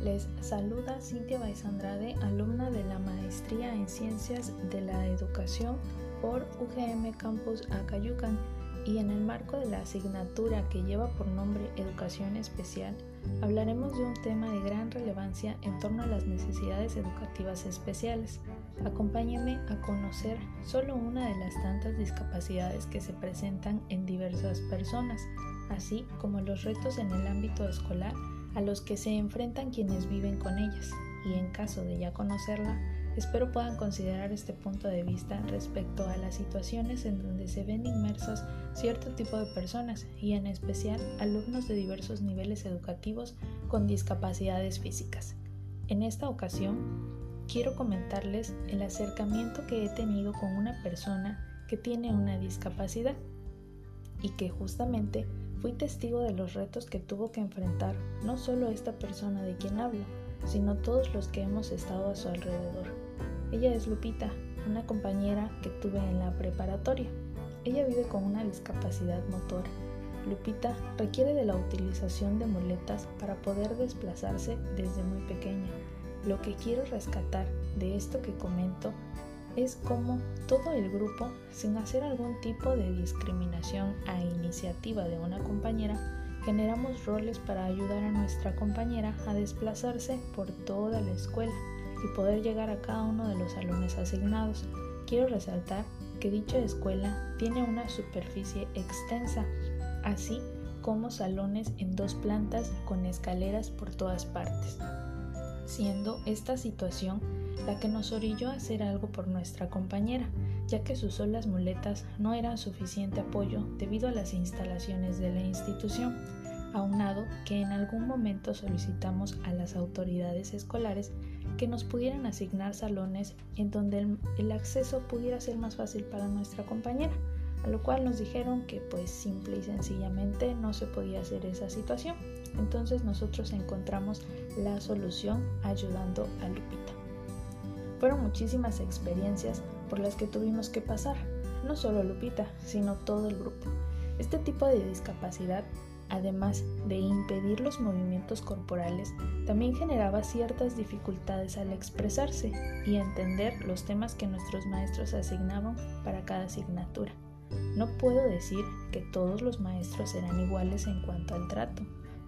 Les saluda Cintia Baiz Andrade, alumna de la Maestría en Ciencias de la Educación por UGM Campus Acayucan y en el marco de la asignatura que lleva por nombre Educación Especial, hablaremos de un tema de gran relevancia en torno a las necesidades educativas especiales. Acompáñenme a conocer solo una de las tantas discapacidades que se presentan en diversas personas, así como los retos en el ámbito escolar a los que se enfrentan quienes viven con ellas, y en caso de ya conocerla, espero puedan considerar este punto de vista respecto a las situaciones en donde se ven inmersas cierto tipo de personas y en especial alumnos de diversos niveles educativos con discapacidades físicas. En esta ocasión, quiero comentarles el acercamiento que he tenido con una persona que tiene una discapacidad y que justamente fui testigo de los retos que tuvo que enfrentar no solo esta persona de quien hablo, sino todos los que hemos estado a su alrededor. Ella es Lupita, una compañera que tuve en la preparatoria. Ella vive con una discapacidad motora. Lupita requiere de la utilización de muletas para poder desplazarse desde muy pequeña. Lo que quiero rescatar de esto que comento es como todo el grupo, sin hacer algún tipo de discriminación a iniciativa de una compañera, generamos roles para ayudar a nuestra compañera a desplazarse por toda la escuela y poder llegar a cada uno de los salones asignados. Quiero resaltar que dicha escuela tiene una superficie extensa, así como salones en dos plantas con escaleras por todas partes, siendo esta situación la que nos orilló a hacer algo por nuestra compañera, ya que sus solas muletas no eran suficiente apoyo debido a las instalaciones de la institución, aunado que en algún momento solicitamos a las autoridades escolares que nos pudieran asignar salones en donde el, el, acceso pudiera ser más fácil para nuestra compañera, a lo cual nos dijeron que pues simple y sencillamente no se podía hacer esa situación. Entonces nosotros encontramos la solución ayudando a Lupita. Fueron muchísimas experiencias por las que tuvimos que pasar, no solo Lupita, sino todo el grupo. Este tipo de discapacidad, además de impedir los movimientos corporales, también generaba ciertas dificultades al expresarse y entender los temas que nuestros maestros asignaban para cada asignatura. No puedo decir que todos los maestros eran iguales en cuanto al trato,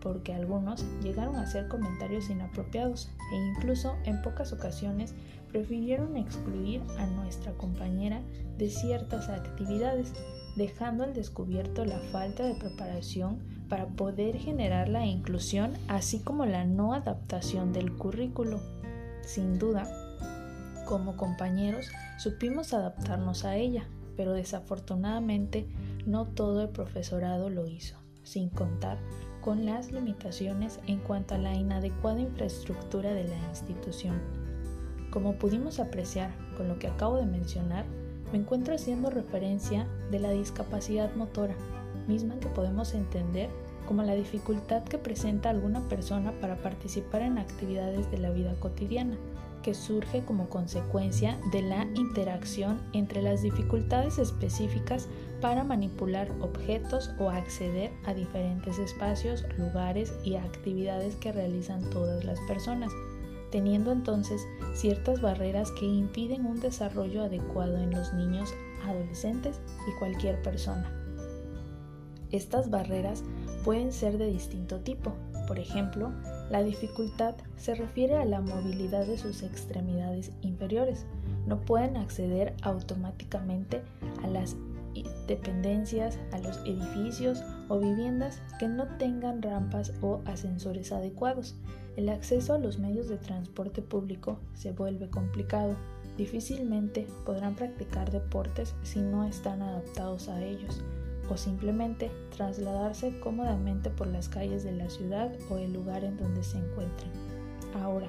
porque algunos llegaron a hacer comentarios inapropiados e incluso en pocas ocasiones prefirieron excluir a nuestra compañera de ciertas actividades, dejando al descubierto la falta de preparación para poder generar la inclusión, así como la no adaptación del currículo. Sin duda, como compañeros supimos adaptarnos a ella, pero desafortunadamente no todo el profesorado lo hizo, sin contar con las limitaciones en cuanto a la inadecuada infraestructura de la institución. Como pudimos apreciar con lo que acabo de mencionar, me encuentro haciendo referencia de la discapacidad motora, misma que podemos entender como la dificultad que presenta alguna persona para participar en actividades de la vida cotidiana, que surge como consecuencia de la interacción entre las dificultades específicas para manipular objetos o acceder a diferentes espacios, lugares y actividades que realizan todas las personas, teniendo entonces ciertas barreras que impiden un desarrollo adecuado en los niños, adolescentes y cualquier persona. Estas barreras pueden ser de distinto tipo, por ejemplo, la dificultad se refiere a la movilidad de sus extremidades inferiores. No pueden acceder automáticamente a las dependencias, a los edificios o viviendas que no tengan rampas o ascensores adecuados. El acceso a los medios de transporte público se vuelve complicado. Difícilmente podrán practicar deportes si no están adaptados a ellos o simplemente trasladarse cómodamente por las calles de la ciudad o el lugar en donde se encuentren. Ahora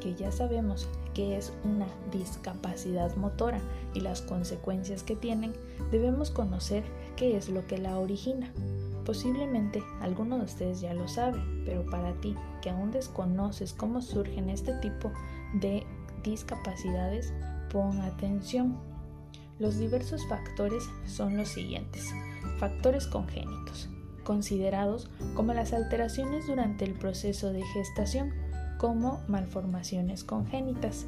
que ya sabemos que es una discapacidad motora y las consecuencias que tienen, debemos conocer qué es lo que la origina. Posiblemente alguno de ustedes ya lo sabe, pero para ti que aún desconoces cómo surgen este tipo de discapacidades, pon atención. Los diversos factores son los siguientes. Factores congénitos. considerados como las alteraciones durante el proceso de gestación, como malformaciones congénitas,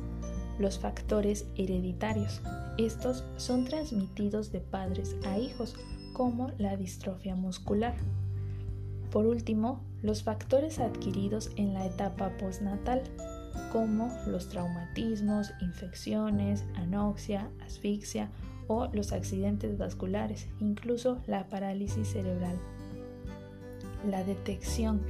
los factores hereditarios. Estos son transmitidos de padres a hijos, como la distrofia muscular. Por último, los factores adquiridos en la etapa postnatal, como los traumatismos, infecciones, anoxia, asfixia o los accidentes vasculares, incluso la parálisis cerebral. La detección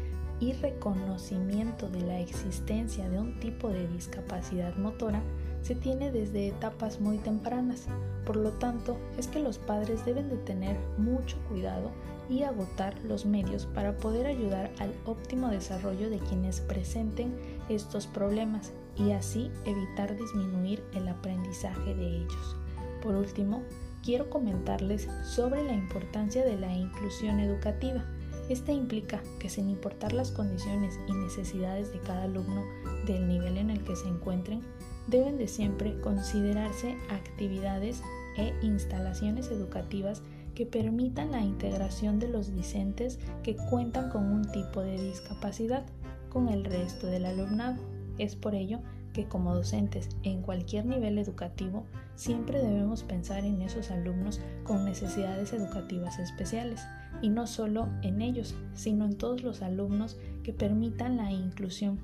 y reconocimiento de la existencia de un tipo de discapacidad motora se tiene desde etapas muy tempranas. Por lo tanto, es que los padres deben de tener mucho cuidado y agotar los medios para poder ayudar al óptimo desarrollo de quienes presenten estos problemas y así evitar disminuir el aprendizaje de ellos. Por último, quiero comentarles sobre la importancia de la inclusión educativa. Esta implica que sin importar las condiciones y necesidades de cada alumno del nivel en el que se encuentren, deben de siempre considerarse actividades e instalaciones educativas que permitan la integración de los discentes que cuentan con un tipo de discapacidad con el resto del alumnado. Es por ello que como docentes en cualquier nivel educativo siempre debemos pensar en esos alumnos con necesidades educativas especiales y no solo en ellos, sino en todos los alumnos que permitan la inclusión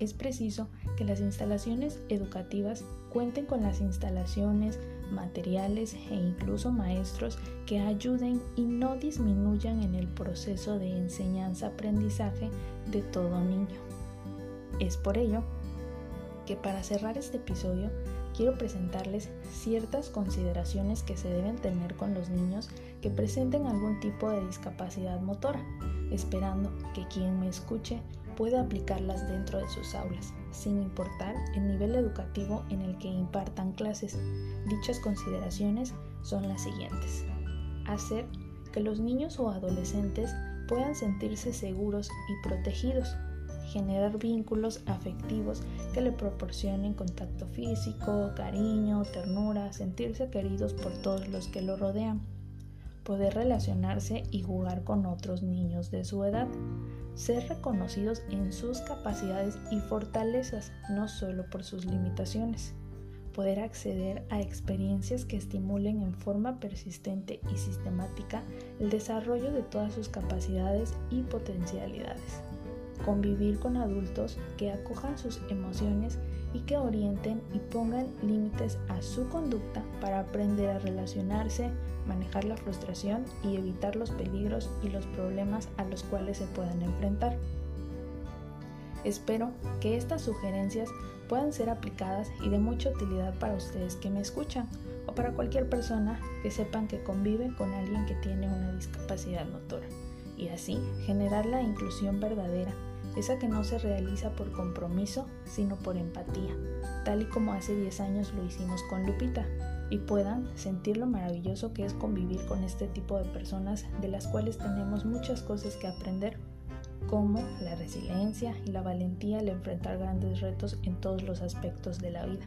es preciso que las instalaciones educativas cuenten con las instalaciones, materiales e incluso maestros que ayuden y no disminuyan en el proceso de enseñanza-aprendizaje de todo niño. Es por ello que para cerrar este episodio quiero presentarles ciertas consideraciones que se deben tener con los niños que presenten algún tipo de discapacidad motora, esperando que quien me escuche puede aplicarlas dentro de sus aulas, sin importar el nivel educativo en el que impartan clases. Dichas consideraciones son las siguientes. Hacer que los niños o adolescentes puedan sentirse seguros y protegidos. Generar vínculos afectivos que le proporcionen contacto físico, cariño, ternura, sentirse queridos por todos los que lo rodean. Poder relacionarse y jugar con otros niños de su edad ser reconocidos en sus capacidades y fortalezas, no solo por sus limitaciones, poder acceder a experiencias que estimulen en forma persistente y sistemática el desarrollo de todas sus capacidades y potencialidades, convivir con adultos que acojan sus emociones y que orienten y pongan límites a su conducta para aprender a relacionarse, manejar la frustración y evitar los peligros y los problemas a los cuales se puedan enfrentar. Espero que estas sugerencias puedan ser aplicadas y de mucha utilidad para ustedes que me escuchan o para cualquier persona que sepan que convive con alguien que tiene una discapacidad motora y así generar la inclusión verdadera, esa que no se realiza por compromiso, sino por empatía, tal y como hace 10 años lo hicimos con Lupita, y puedan sentir lo maravilloso que es convivir con este tipo de personas de las cuales tenemos muchas cosas que aprender, como la resiliencia y la valentía al enfrentar grandes retos en todos los aspectos de la vida.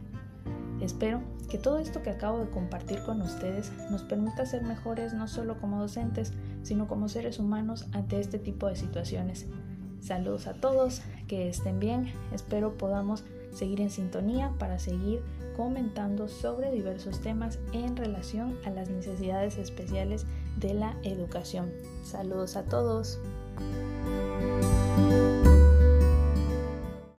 Espero que todo esto que acabo de compartir con ustedes nos permita ser mejores no solo como docentes, sino como seres humanos ante este tipo de situaciones. Saludos a todos, que estén bien, espero podamos seguir en sintonía para seguir comentando sobre diversos temas en relación a las necesidades especiales de la educación. Saludos a todos.